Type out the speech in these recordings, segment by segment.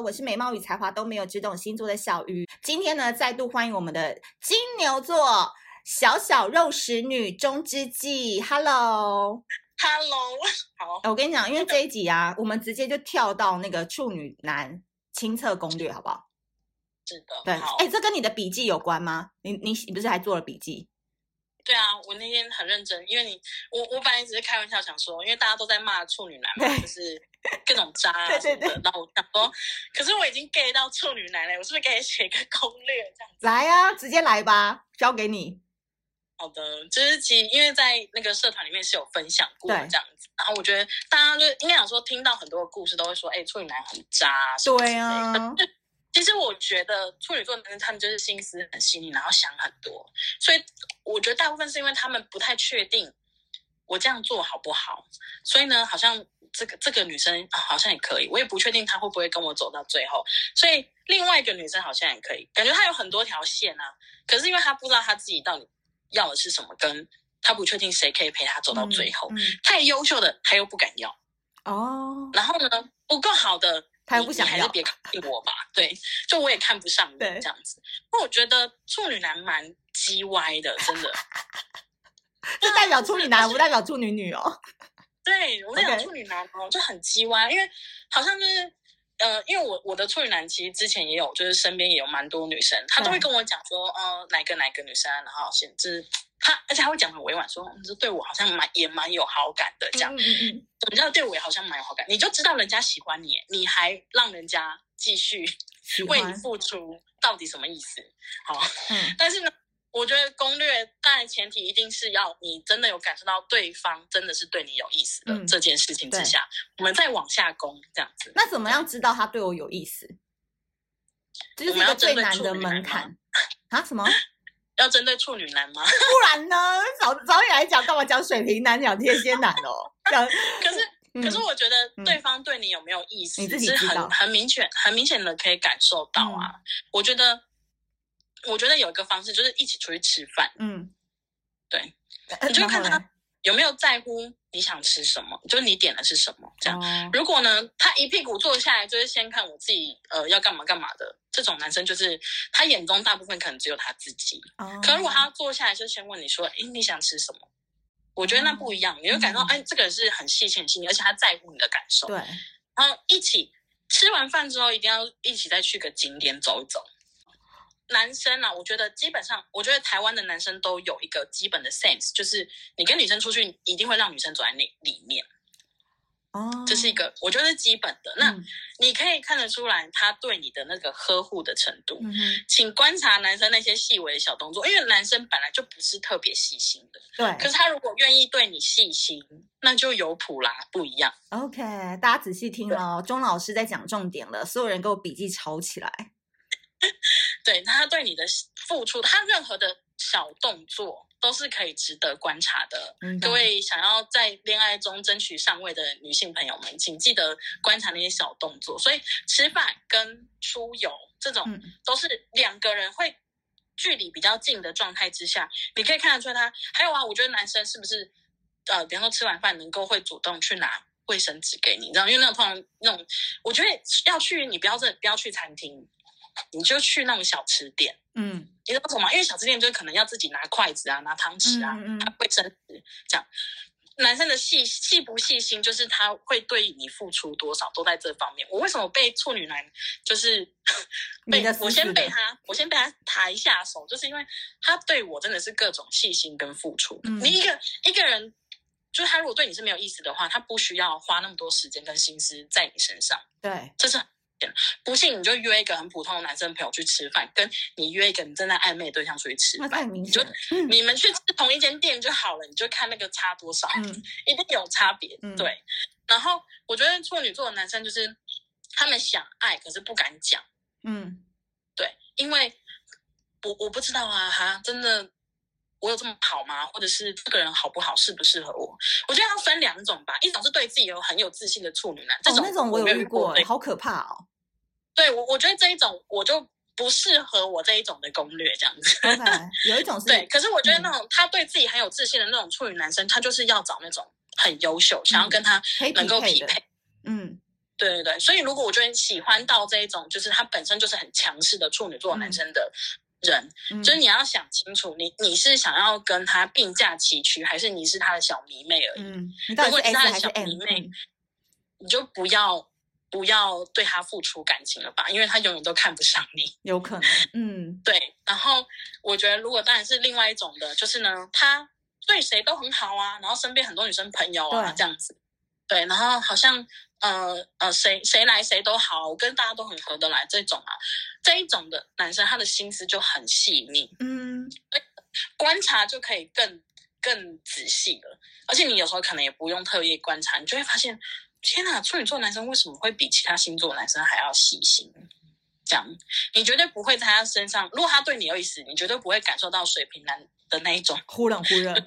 我是美貌与才华都没有，只懂星座的小鱼。今天呢，再度欢迎我们的金牛座小小肉食女中之纪。Hello，Hello，好。我跟你讲，因为这一集啊，我们直接就跳到那个处女男亲测攻略，好不好？是的。对，哎，这跟你的笔记有关吗？你你你不是还做了笔记？对啊，我那天很认真，因为你我我本来只是开玩笑想说，因为大家都在骂处女男嘛，就是各种渣啊什么的。那我想说，可是我已经 gay 到处女男了，我是不是可以写一个攻略这样子？来啊，直接来吧，交给你。好的，就是其实因为在那个社团里面是有分享过这样子，然后我觉得大家就应该想说，听到很多的故事都会说，哎，处女男很渣。对啊。其实我觉得处女座男生他们就是心思很细腻，然后想很多，所以我觉得大部分是因为他们不太确定我这样做好不好，所以呢，好像这个这个女生啊好像也可以，我也不确定她会不会跟我走到最后，所以另外一个女生好像也可以，感觉她有很多条线啊，可是因为她不知道她自己到底要的是什么，跟她不确定谁可以陪她走到最后，嗯嗯、太优秀的她又不敢要哦，然后呢不够好的。他又不想要，还是别 看我吧。对，就我也看不上你这样子。那我觉得处女男蛮鸡歪的，真的。就代表处女男，不代表处女女哦。对，我在讲处女男哦，就很鸡歪，因为好像就是呃，因为我我的处女男其实之前也有，就是身边也有蛮多女生，他都会跟我讲说，呃，哪个哪个女生，然后甚至。他而且他会讲很委婉，说你这对我好像蛮也蛮有好感的，这样。嗯嗯嗯。你知道对我也好像蛮有好感，你就知道人家喜欢你，你还让人家继续为你付出，到底什么意思？好。嗯。但是呢，我觉得攻略当然前提一定是要你真的有感受到对方真的是对你有意思的这件事情之下，我们再往下攻这样子。那怎么样知道他对我有意思？这就是一个最难的门槛啊？什么？要针对处女男吗？不然呢？早早点来讲，干嘛讲水瓶男讲天蝎男哦？讲 可是、嗯、可是，我觉得对方对你有没有意思，嗯、是很很明显、很明显的可以感受到啊。嗯、我觉得，我觉得有一个方式就是一起出去吃饭。嗯，对，你就看他有没有在乎你想吃什么，就是你点的是什么。这样，哦、如果呢，他一屁股坐下来，就是先看我自己，呃，要干嘛干嘛的。这种男生就是他眼中大部分可能只有他自己。Oh. 可如果他坐下来就先问你说：“哎，你想吃什么？”我觉得那不一样，oh. 你会感到哎，这个人是很细心、很细腻，而且他在乎你的感受。对。然后一起吃完饭之后，一定要一起再去个景点走一走。男生啊，我觉得基本上，我觉得台湾的男生都有一个基本的 sense，就是你跟女生出去，一定会让女生走在那里面。哦，oh, 这是一个我觉得是基本的。那你可以看得出来他对你的那个呵护的程度。请观察男生那些细微的小动作，因为男生本来就不是特别细心的。对，可是他如果愿意对你细心，那就有谱啦，不一样。OK，大家仔细听哦，钟老师在讲重点了，所有人给我笔记抄起来。对，他对你的付出，他任何的小动作。都是可以值得观察的。嗯、各位想要在恋爱中争取上位的女性朋友们，请记得观察那些小动作。所以吃饭跟出游这种，嗯、都是两个人会距离比较近的状态之下，你可以看得出来他。还有啊，我觉得男生是不是呃，比方说吃完饭能够会主动去拿卫生纸给你，你知道？因为那种通常那种，我觉得要去，你不要这不要去餐厅。你就去那种小吃店，嗯，你知道为什么吗？因为小吃店就可能要自己拿筷子啊，拿汤匙啊，嗯嗯，他卫生纸这样。男生的细细不细心，就是他会对你付出多少，都在这方面。我为什么被处女男就是 被我先被他，我先被他抬下手，就是因为他对我真的是各种细心跟付出。嗯，你一个一个人，就是他如果对你是没有意思的话，他不需要花那么多时间跟心思在你身上。对，这是。不信你就约一个很普通的男生朋友去吃饭，跟你约一个你正在暧昧的对象出去吃饭，你就你们去吃同一间店就好了，你就看那个差多少，嗯、一定有差别。嗯、对，然后我觉得处女座的男生就是他们想爱，可是不敢讲。嗯，对，因为我我不知道啊，哈，真的我有这么好吗？或者是这个人好不好，适不适合我？我觉得要分两种吧，一种是对自己有很有自信的处女男，这种、哦、那种我有遇过，好可怕哦。对，我我觉得这一种我就不适合我这一种的攻略这样子。Okay, 有一种是对，可是我觉得那种、嗯、他对自己很有自信的那种处女男生，他就是要找那种很优秀，嗯、想要跟他能够匹配。嗯，对对对，所以如果我觉得喜欢到这一种，就是他本身就是很强势的处女座男生的人，嗯、就是你要想清楚，你你是想要跟他并驾齐驱，还是你是他的小迷妹而已？嗯，如果你是他的小迷妹，你就不要不要对他付出感情了吧，因为他永远都看不上你。有可能，嗯，对。然后我觉得，如果当然是另外一种的，就是呢，他对谁都很好啊，然后身边很多女生朋友啊，这样子，对，然后好像。呃呃，谁谁来谁都好，我跟大家都很合得来，这种啊，这一种的男生，他的心思就很细腻，嗯，观察就可以更更仔细了。而且你有时候可能也不用特意观察，你就会发现，天哪，处女座男生为什么会比其他星座男生还要细心？这样，你绝对不会在他身上，如果他对你有意思，你绝对不会感受到水瓶男的那一种忽冷忽热。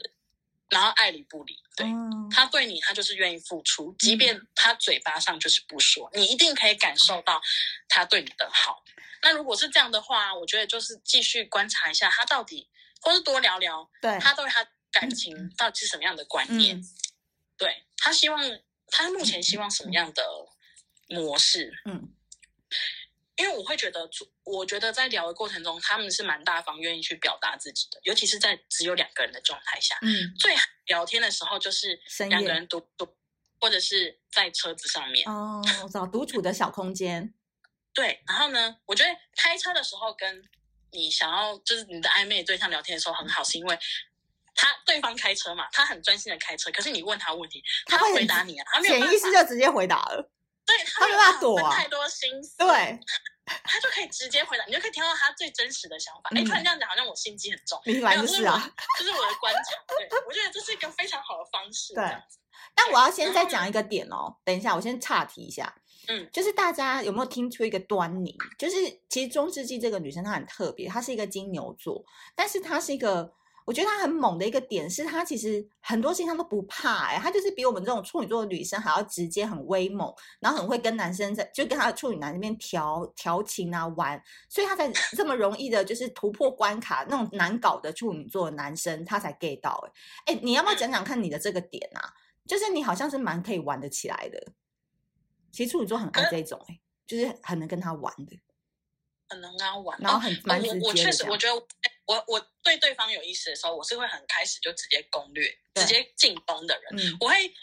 然后爱理不理，对、嗯、他对你，他就是愿意付出，即便他嘴巴上就是不说，嗯、你一定可以感受到他对你的好。那如果是这样的话，我觉得就是继续观察一下他到底，或是多聊聊，对他对他感情到底是什么样的观念，嗯、对他希望他目前希望什么样的模式，嗯。因为我会觉得，我觉得在聊的过程中，他们是蛮大方，愿意去表达自己的，尤其是在只有两个人的状态下。嗯，最好聊天的时候就是两个人独独，或者是在车子上面。哦，我知道独处 的小空间。对，然后呢，我觉得开车的时候跟你想要就是你的暧昧对象聊天的时候很好，是因为他对方开车嘛，他很专心的开车，可是你问他问题，他会回答你啊，他没有潜意识就直接回答了。对，他没有办法躲太多心思，对，他就可以直接回答，你就可以听到他最真实的想法。哎、嗯，突然这样讲，好像我心机很重，明白就是啊，这是我的观察。对，我觉得这是一个非常好的方式。对，但我要先再讲一个点哦，等一下，我先岔题一下。嗯，就是大家有没有听出一个端倪？就是其实中世纪这个女生她很特别，她是一个金牛座，但是她是一个。我觉得他很猛的一个点是，他其实很多事情他都不怕哎、欸，她就是比我们这种处女座的女生还要直接、很威猛，然后很会跟男生在就跟他的处女男那边调调情啊玩，所以他才这么容易的，就是突破关卡那种难搞的处女座的男生，他才 get 到哎、欸欸、你要不要讲讲看你的这个点啊？就是你好像是蛮可以玩得起来的，其实处女座很爱这种哎、欸，就是很能跟他玩的，很能跟他玩，然后很蛮直接的、哦、我确实我觉得。我我对对方有意思的时候，我是会很开始就直接攻略、直接进攻的人。嗯、我会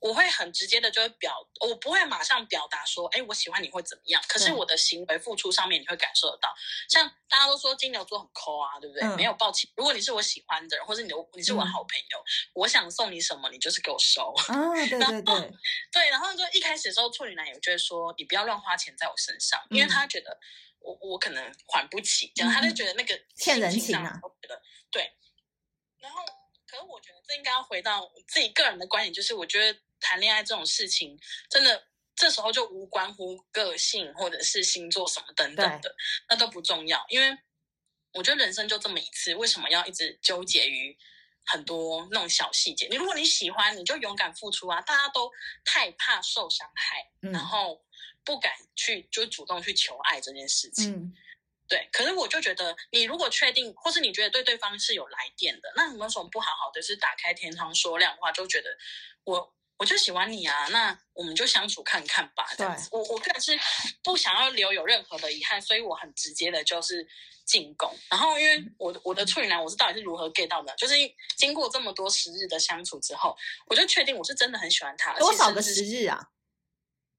我会很直接的就会表，我不会马上表达说，哎，我喜欢你会怎么样？可是我的行为付出上面，你会感受得到。像大家都说金牛座很抠啊，对不对？嗯、没有抱歉。如果你是我喜欢的人，或者你你是我好朋友，嗯、我想送你什么，你就是给我收。啊，对对对，对。然后就一开始的时候，处女男也觉得说，你不要乱花钱在我身上，因为他觉得。我我可能还不起，这样他就觉得那个欠人情啊。我觉得对，然后可是我觉得这应该要回到自己个人的观点，就是我觉得谈恋爱这种事情，真的这时候就无关乎个性或者是星座什么等等的，那都不重要。因为我觉得人生就这么一次，为什么要一直纠结于很多那种小细节？你如果你喜欢，你就勇敢付出啊！大家都太怕受伤害，嗯、然后。不敢去就主动去求爱这件事情，嗯、对。可是我就觉得，你如果确定，或是你觉得对对方是有来电的，那有没有什么不好好的是打开天窗说亮话，就觉得我我就喜欢你啊，那我们就相处看看吧。这样子，我我个人是不想要留有任何的遗憾，所以我很直接的就是进攻。然后因为我我的处女男，我是到底是如何 get 到的，就是经过这么多时日的相处之后，我就确定我是真的很喜欢他。多少个时日啊？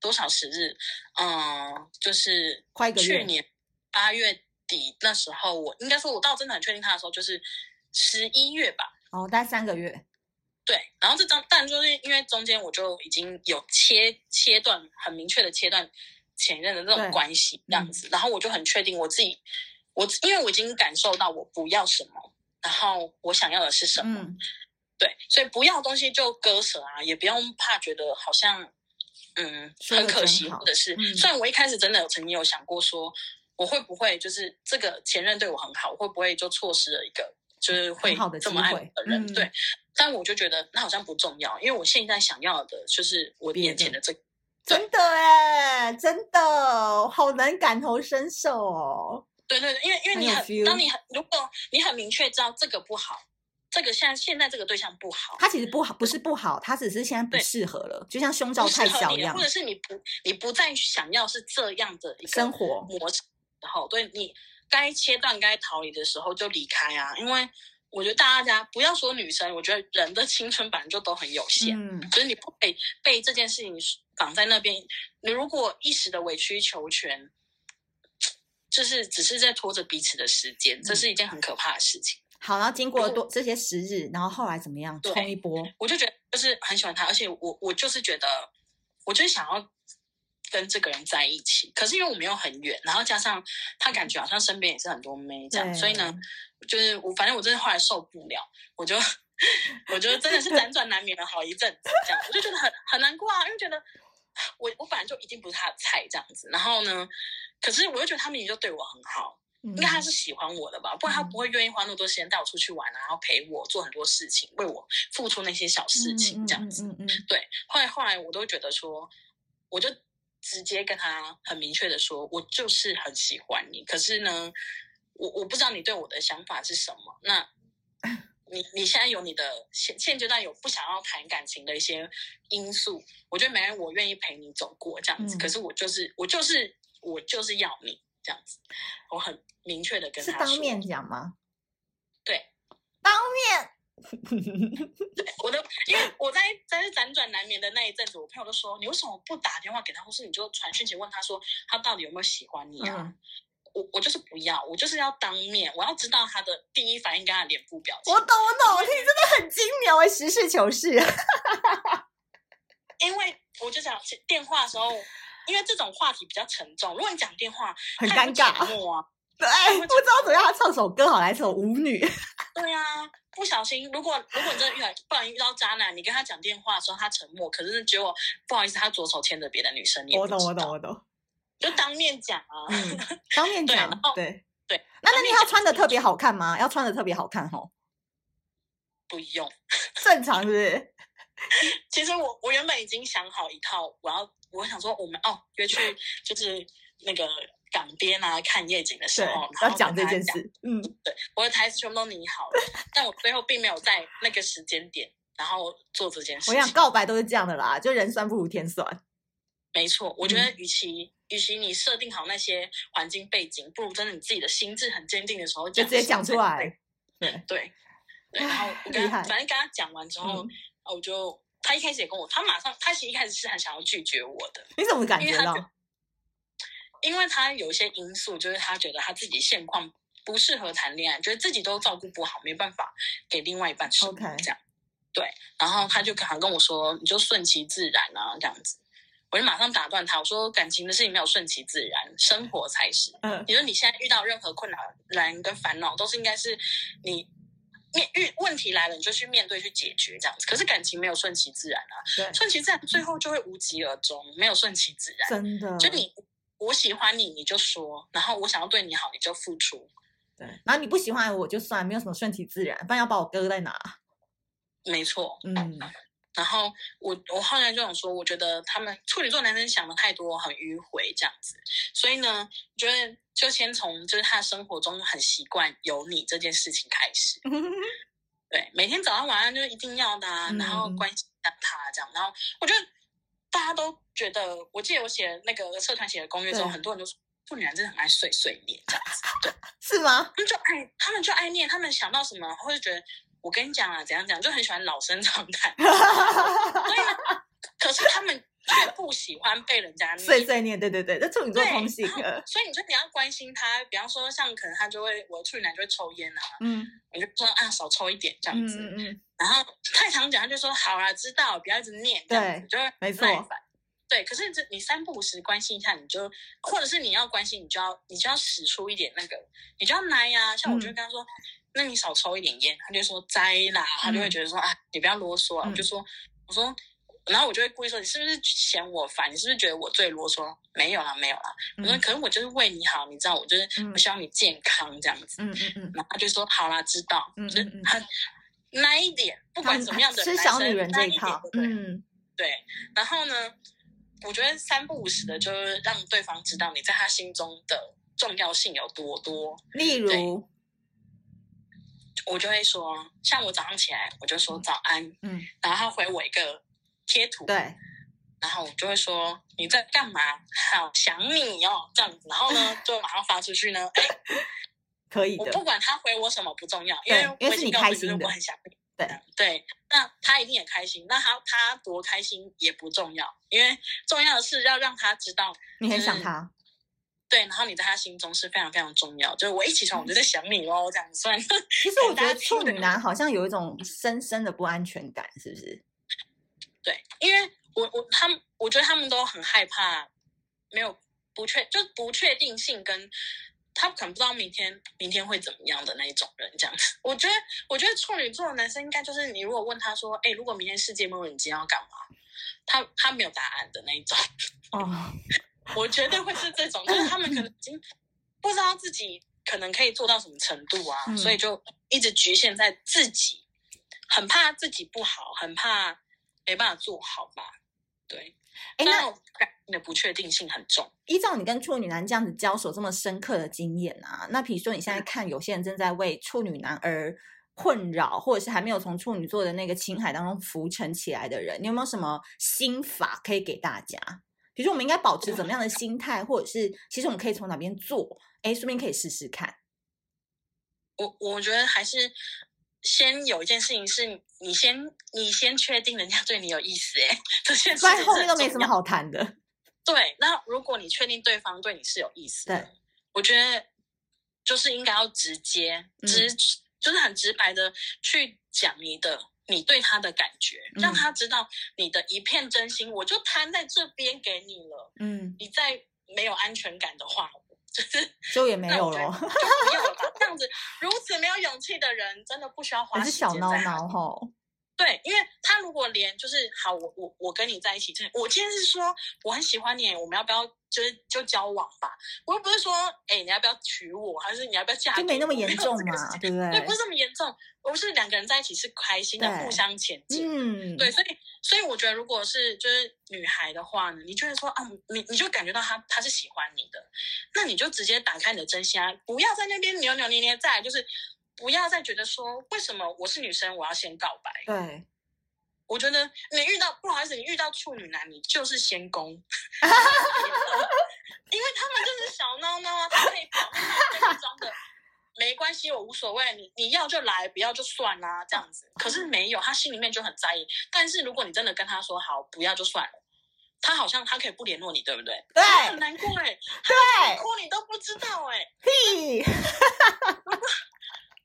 多少时日？嗯，就是去年八月底那时候，我应该说，我到真的很确定他的时候，就是十一月吧。哦，大概三个月。对，然后这张，但就是因为中间我就已经有切切断，很明确的切断前任的这种关系，这样子。嗯、然后我就很确定我自己，我因为我已经感受到我不要什么，然后我想要的是什么。嗯、对，所以不要的东西就割舍啊，也不用怕觉得好像。嗯，很可惜，或者是，嗯、虽然我一开始真的有曾经有想过说，我会不会就是这个前任对我很好，会不会就错失了一个就是会这么爱我的人？的嗯、对，但我就觉得那好像不重要，因为我现在想要的就是我眼前的这个。真的哎，真的好难感同身受哦。对对对，因为因为你很，很当你很如果你很明确知道这个不好，这个现在现在这个对象不好，他其实不好，不是不好，他只是现在不适合了，就像胸罩太小一样，或者是你不你不再想要是这样的一个生活模式，然后对你该切断、该逃离的时候就离开啊，因为我觉得大家不要说女生，我觉得人的青春本来就都很有限，嗯，所以你不可以被这件事情绑在那边。你如果一时的委曲求全，就是只是在拖着彼此的时间，这是一件很可怕的事情。好，然后经过多这些时日，然后后来怎么样？冲一波，我就觉得就是很喜欢他，而且我我就是觉得，我就是想要跟这个人在一起。可是因为我没有很远，然后加上他感觉好像身边也是很多妹这样，所以呢，就是我反正我真的后来受不了，我就 我觉得真的是辗转难眠了好一阵子，这样我就觉得很很难过啊，因为觉得我我本来就一定不是他的菜这样子，然后呢，可是我又觉得他们也就对我很好。应该他是喜欢我的吧，不然他不会愿意花那么多时间带我出去玩啊，然后陪我做很多事情，为我付出那些小事情这样子。嗯嗯，对。后来后来我都觉得说，我就直接跟他很明确的说，我就是很喜欢你。可是呢，我我不知道你对我的想法是什么。那 你你现在有你的现现阶段有不想要谈感情的一些因素，我觉得没人我愿意陪你走过这样子。可是我就是我就是我就是要你。这样子，我很明确的跟他说，是当面讲吗？对，当面。我的，因为我在在辗转难眠的那一阵子，我朋友都说，你为什么不打电话给他，或是你就传讯息问他说，他到底有没有喜欢你啊？嗯、我我就是不要，我就是要当面，我要知道他的第一反应跟他的脸部表情。我懂，我懂，我听真的很精妙，哎，实事求是。因为我就想电话的时候。因为这种话题比较沉重，如果你讲电话很尴尬啊，对，不知道怎么样，他唱首歌好，来首舞女。对啊，不小心，如果如果你真的遇到，不小心遇到渣男，你跟他讲电话的时候他沉默，可是结果不好意思，他左手牵着别的女生，我懂我懂我懂，就当面讲啊，嗯、当面讲，对对对。那那你要穿的特别好看吗？要穿的特别好看哦？不用，正常是不是？其实我我原本已经想好一套，我要。我想说，我们哦约去 就是那个港边啊，看夜景的时候，要讲这件事。嗯，对，我的台词全部都拟好了，但我最后并没有在那个时间点，然后做这件事。我想告白都是这样的啦，就人算不如天算。没错，我觉得与其、嗯、与其你设定好那些环境背景，不如真的你自己的心智很坚定的时候，就直接讲出来。对对对，然后我跟他反正跟他讲完之后，嗯、我就。他一开始也跟我，他马上，他其实一开始是很想要拒绝我的。你怎么感觉到？因为他有一些因素，就是他觉得他自己现况不适合谈恋爱，觉得自己都照顾不好，没办法给另外一半生活这样。对，然后他就可能跟我说：“你就顺其自然啊，这样子。”我就马上打断他，我说：“感情的事情没有顺其自然，生活才是。嗯，你说你现在遇到任何困难难、跟烦恼，都是应该是你。”面遇问题来了，你就去面对、去解决这样子。可是感情没有顺其自然啊，对，顺其自然最后就会无疾而终，没有顺其自然。真的，就你我喜欢你，你就说，然后我想要对你好，你就付出。对，然后你不喜欢我就算，没有什么顺其自然，不然要把我搁在哪？没错，嗯。然后我我后来就想说，我觉得他们处女座男生想的太多，很迂回这样子。所以呢，我觉得就先从就是他生活中很习惯有你这件事情开始。对，每天早上晚上就一定要的啊，然后关心他这样。然后我觉得大家都觉得，我记得我写那个社团写的攻略之后，很多人都说处女男真的很爱碎碎念这样子。对，是吗？他们就爱，他们就爱念，他们想到什么，或者觉得。我跟你讲啊，怎样讲，就很喜欢老生常谈。所以呢，可是他们却不喜欢被人家碎碎念。对对对，这处女座通性。所以你就你要关心他，比方说像可能他就会，我的处女男就会抽烟啊，嗯，我就说啊少抽一点这样子，嗯嗯，然后太常讲，他就说好啦，知道，不要一直念，这样子就会没错。对，可是这你三不五时关心一下，你就或者是你要关心，你就要你就要使出一点那个，你就要来呀。像我就跟他说。那你少抽一点烟，他就说栽啦，他就会觉得说啊，你不要啰嗦啊。我就说，我说，然后我就会故意说，你是不是嫌我烦？你是不是觉得我最啰嗦？没有啦，没有啦。我说，可是我就是为你好，你知道，我就是我希望你健康这样子。嗯嗯嗯。然后他就说，好啦，知道。嗯嗯。他那一点，不管怎么样的男生，小女人这一套。嗯。对。然后呢，我觉得三不五时的，就是让对方知道你在他心中的重要性有多多。例如。我就会说，像我早上起来，我就说早安，嗯，然后他回我一个贴图，对，然后我就会说你在干嘛？好想你哦，这样子，然后呢，就马上发出去呢，哎，可以的，我不管他回我什么不重要，因为因为是你开心的，我很想你。对对，那他一定也开心。那他他多开心也不重要，因为重要的是要让他知道你很想他。对，然后你在他心中是非常非常重要。就是我一起床我就在想你哦，这样子算。其实 我觉得处女男好像有一种深深的不安全感，是不是？对，因为我我他们，我觉得他们都很害怕，没有不确就不确定性跟。他可能不知道明天明天会怎么样的那一种人，这样子。我觉得，我觉得处女座的男生应该就是你如果问他说，哎，如果明天世界末日，你今天要干嘛？他他没有答案的那一种。哦，我绝对会是这种，就是他们可能已经不知道自己可能可以做到什么程度啊，嗯、所以就一直局限在自己，很怕自己不好，很怕没办法做好吧？对。哎，那你的不确定性很重。依照你跟处女男这样子交手这么深刻的经验啊，那比如说你现在看有些人正在为处女男而困扰，或者是还没有从处女座的那个情海当中浮沉起来的人，你有没有什么心法可以给大家？比如说我们应该保持怎么样的心态，或者是其实我们可以从哪边做？哎，顺便可以试试看。我我觉得还是。先有一件事情是你先你先确定人家对你有意思，哎，这件事情后面都没什么好谈的。对，那如果你确定对方对你是有意思的，对，我觉得就是应该要直接直，嗯、就是很直白的去讲你的你对他的感觉，嗯、让他知道你的一片真心，我就摊在这边给你了。嗯，你再没有安全感的话。就是就也没有了，就不要了吧。这样子如此没有勇气的人，真的不需要花时间在。是小孬孬齁。对，因为他如果连就是好，我我我跟你在一起，这我今天是说我很喜欢你，我们要不要就是就交往吧？我又不是说，哎，你要不要娶我，还是你要不要嫁给我？就没那么严重嘛，对不对？对，不是这么严重。我是两个人在一起是开心的，互相前进。嗯，对，所以所以我觉得，如果是就是女孩的话呢，你觉得说啊，你你就感觉到他他是喜欢你的，那你就直接打开你的真心啊，不要在那边扭扭捏捏，再来就是。不要再觉得说，为什么我是女生，我要先告白？对，我觉得你遇到不好意思，你遇到处女男，你就是先攻，因为他们就是小孬孬啊，他可以表面上跟你装的没关系，我无所谓，你你要就来，不要就算啦，这样子。可是没有，他心里面就很在意。但是如果你真的跟他说好，不要就算了，他好像他可以不联络你，对不对？对，很难过哎，对，哭你都不知道哎，屁。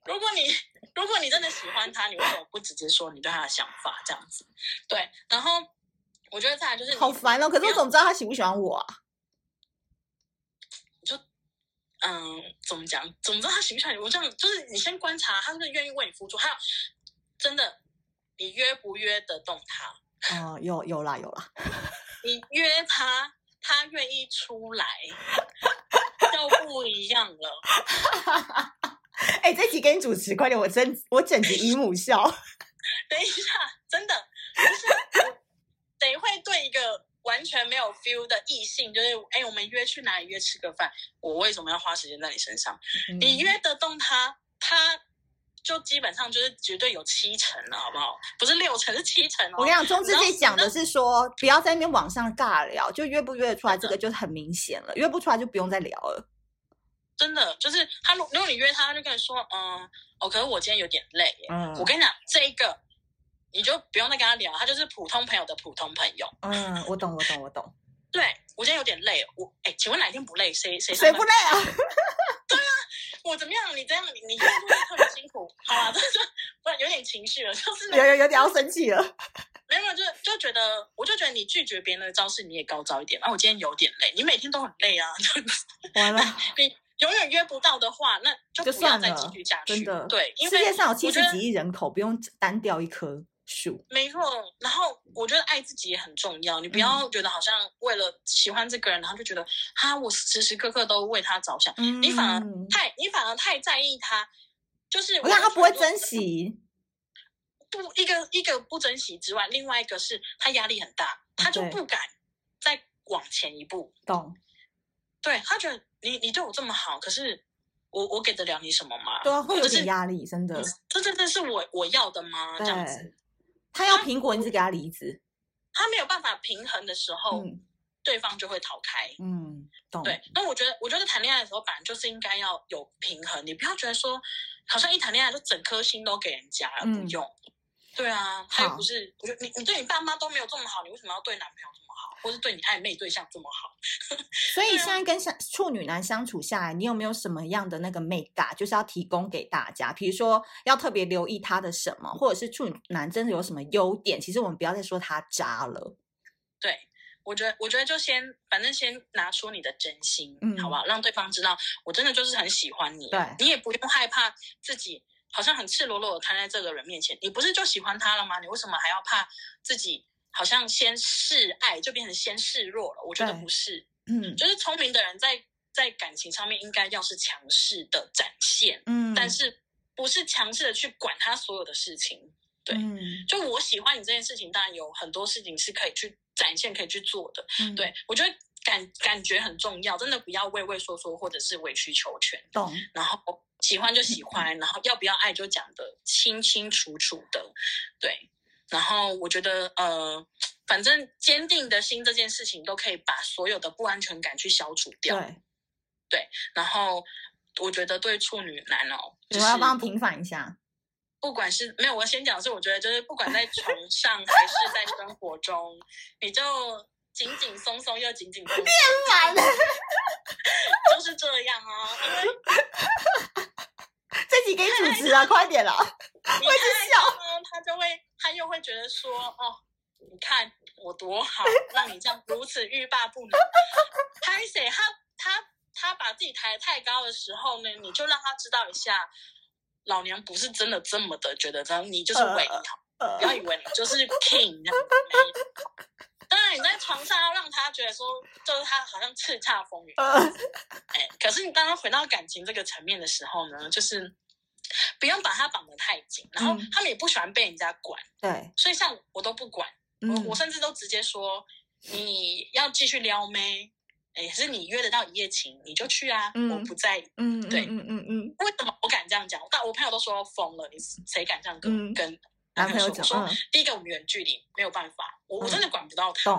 如果你 如果你真的喜欢他，你为什么不直接说你对他的想法？这样子，对。然后我觉得再来就是好烦哦。可是我怎么知道他喜不喜欢我啊？就嗯，怎么讲？怎么知道他喜不喜欢你？我这样就是你先观察他是不是愿意为你付出，还有真的你约不约得动他？哦，有有啦有啦。你约他，他愿意出来，就不一样了。哎，这集给你主持，快点！我真我简直姨母笑。等一下，真的就是得会对一个完全没有 feel 的异性，就是哎，我们约去哪里约吃个饭？我为什么要花时间在你身上？嗯、你约得动他，他就基本上就是绝对有七成了，好不好？不是六成，是七成哦。我跟你讲，中之纪讲的是说，不要在那边网上尬聊，就约不约得出来，这个就很明显了。约不出来就不用再聊了。真的就是他，如如果你约他，他就跟你说，嗯，哦，可是我今天有点累。嗯，我跟你讲，这一个你就不用再跟他聊，他就是普通朋友的普通朋友。嗯，我懂，我懂，我懂。对，我今天有点累，我哎，请问哪一天不累？谁谁谁不累啊？对啊，我怎么样？你这样，你你特别辛苦，好啊，就是不然有点情绪了，就是有有有点要生气了。没有，就就觉得，我就觉得你拒绝别人的招式，你也高招一点。啊，我今天有点累，你每天都很累啊，完了，你。永远约不到的话，那就不要再继续下去。真的，对，因为世界上有七十几亿人口，不用单掉一棵树。没错，然后我觉得爱自己也很重要。你不要觉得好像为了喜欢这个人，然后就觉得哈，我时时刻刻都为他着想。嗯，你反而太，你反而太在意他，就是我想他不会珍惜。不，一个一个不珍惜之外，另外一个是他压力很大，他就不敢再往前一步。懂。对，他觉得你你对我这么好，可是我我给得了你什么吗？对啊，会有点压力，真的。这真的是我我要的吗？这样子，他要苹果，你只给他梨子，他没有办法平衡的时候，嗯、对方就会逃开。嗯，懂。对，那我觉得，我觉得谈恋爱的时候，本来就是应该要有平衡，你不要觉得说，好像一谈恋爱就整颗心都给人家了，嗯、不用。对啊，他又不是，我觉得你你对你爸妈都没有这么好，你为什么要对男朋友这么好，或是对你暧昧对象这么好？所以现在跟相处女男相处下来，你有没有什么样的那个美感，就是要提供给大家？比如说要特别留意他的什么，或者是处女男真的有什么优点？其实我们不要再说他渣了。对，我觉得，我觉得就先，反正先拿出你的真心，嗯，好不好？让对方知道，我真的就是很喜欢你。对，你也不用害怕自己。好像很赤裸裸的摊在这个人面前，你不是就喜欢他了吗？你为什么还要怕自己好像先示爱就变成先示弱了？我觉得不是，嗯，就是聪明的人在在感情上面应该要是强势的展现，嗯，但是不是强势的去管他所有的事情，对，嗯，就我喜欢你这件事情，当然有很多事情是可以去展现、可以去做的，嗯，对，我觉得感感觉很重要，真的不要畏畏缩缩或者是委曲求全，懂，然后。喜欢就喜欢，然后要不要爱就讲的清清楚楚的，对。然后我觉得，呃，反正坚定的心这件事情都可以把所有的不安全感去消除掉。对，对。然后我觉得对处女男哦，我要帮平反一下。不管是没有，我先讲的是，我觉得就是不管在床上还是在生活中，你就紧紧松松又紧紧松松，变满了，就是这样啊。这集给主持啊，快点了！你一笑呢，他就会，他又会觉得说，哦，你看我多好，让你这样如此欲罢不能。拍谁？他他他把自己抬得太高的时候呢，你就让他知道一下，老娘不是真的这么的觉得这样，你就是唯一好，不要以为你就是 king 当然你在床上要让他觉得说，就是他好像叱咤风云。哎，可是你当他回到感情这个层面的时候呢，就是不用把他绑得太紧，然后他们也不喜欢被人家管。对，所以像我都不管，我我甚至都直接说，你要继续撩妹，哎，是你约得到一夜情，你就去啊，我不在意。嗯，对，嗯嗯嗯。为什么我敢这样讲？但我朋友都说疯了，你谁敢这样跟跟？男朋友讲说，第一个我们远距离没有办法，我我真的管不到他。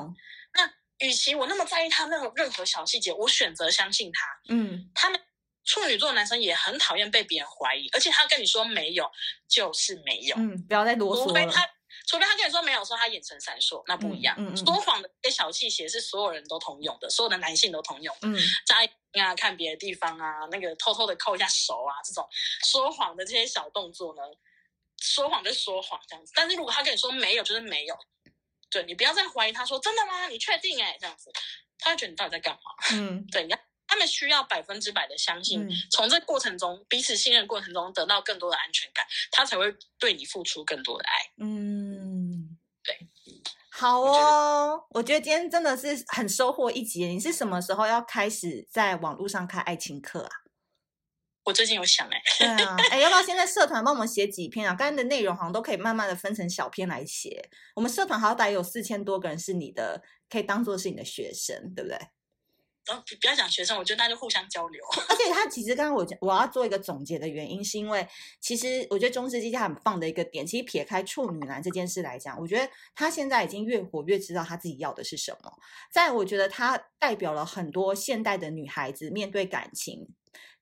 那与其我那么在意他那个任何小细节，我选择相信他。嗯，他们处女座男生也很讨厌被别人怀疑，而且他跟你说没有就是没有。嗯，不要再啰嗦了。除非他，除非他跟你说没有，说他眼神闪烁，那不一样。嗯说谎的这些小细节是所有人都通用的，所有的男性都通用。嗯，眨眼啊，看别的地方啊，那个偷偷的扣一下手啊，这种说谎的这些小动作呢？说谎就说谎这样子，但是如果他跟你说没有，就是没有，对，你不要再怀疑他说真的吗？你确定？哎，这样子，他会觉得你到底在干嘛？嗯，对，你要他们需要百分之百的相信，嗯、从这过程中彼此信任过程中得到更多的安全感，他才会对你付出更多的爱。嗯，对，好哦，我觉，我觉得今天真的是很收获一集。你是什么时候要开始在网络上开爱情课啊？我最近有想哎、欸，对啊，哎，要不要现在社团帮我们写几篇啊？刚才的内容好像都可以慢慢的分成小篇来写。我们社团好歹有四千多个人是你的，可以当做是你的学生，对不对？哦，不要讲学生，我觉得那就互相交流。而且他其实刚刚我我要做一个总结的原因，是因为其实我觉得中世纪他很棒的一个点，其实撇开处女男这件事来讲，我觉得他现在已经越活越知道他自己要的是什么。在我觉得他代表了很多现代的女孩子面对感情。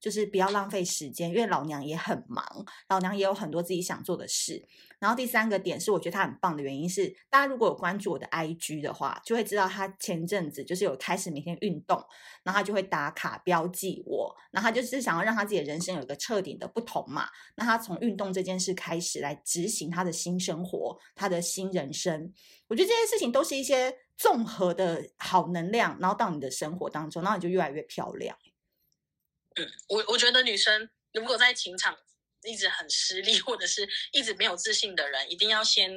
就是不要浪费时间，因为老娘也很忙，老娘也有很多自己想做的事。然后第三个点是，我觉得他很棒的原因是，大家如果有关注我的 IG 的话，就会知道他前阵子就是有开始每天运动，然后他就会打卡标记我，然后他就是想要让他自己的人生有一个彻底的不同嘛。那他从运动这件事开始来执行他的新生活，他的新人生。我觉得这些事情都是一些综合的好能量，然后到你的生活当中，然后你就越来越漂亮。嗯，我我觉得女生如果在情场一直很失利，或者是一直没有自信的人，一定要先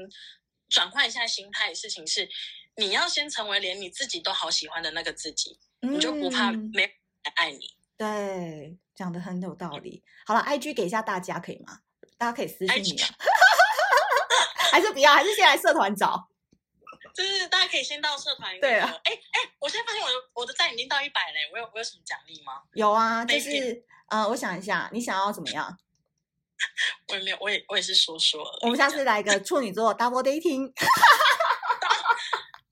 转换一下心态。事情是，你要先成为连你自己都好喜欢的那个自己，嗯、你就不怕没人爱你。对，讲的很有道理。好了，IG 给一下大家可以吗？大家可以私信你啊，还是不要？还是先来社团找？就是大家可以先到社团。对啊。哎哎，我现在发现我的我的赞已经到一百嘞，我有我有什么奖励吗？有啊，就是嗯、呃，我想一下，你想要怎么样？我也没有，我也我也是说说。我们下次来个处女座 double dating。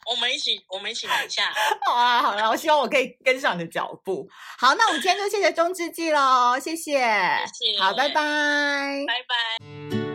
我们一起，我们一起来一下。好啊，好啊，我希望我可以跟上你的脚步。好，那我们今天就谢谢中之纪喽，谢谢，谢谢，好，拜拜，拜拜。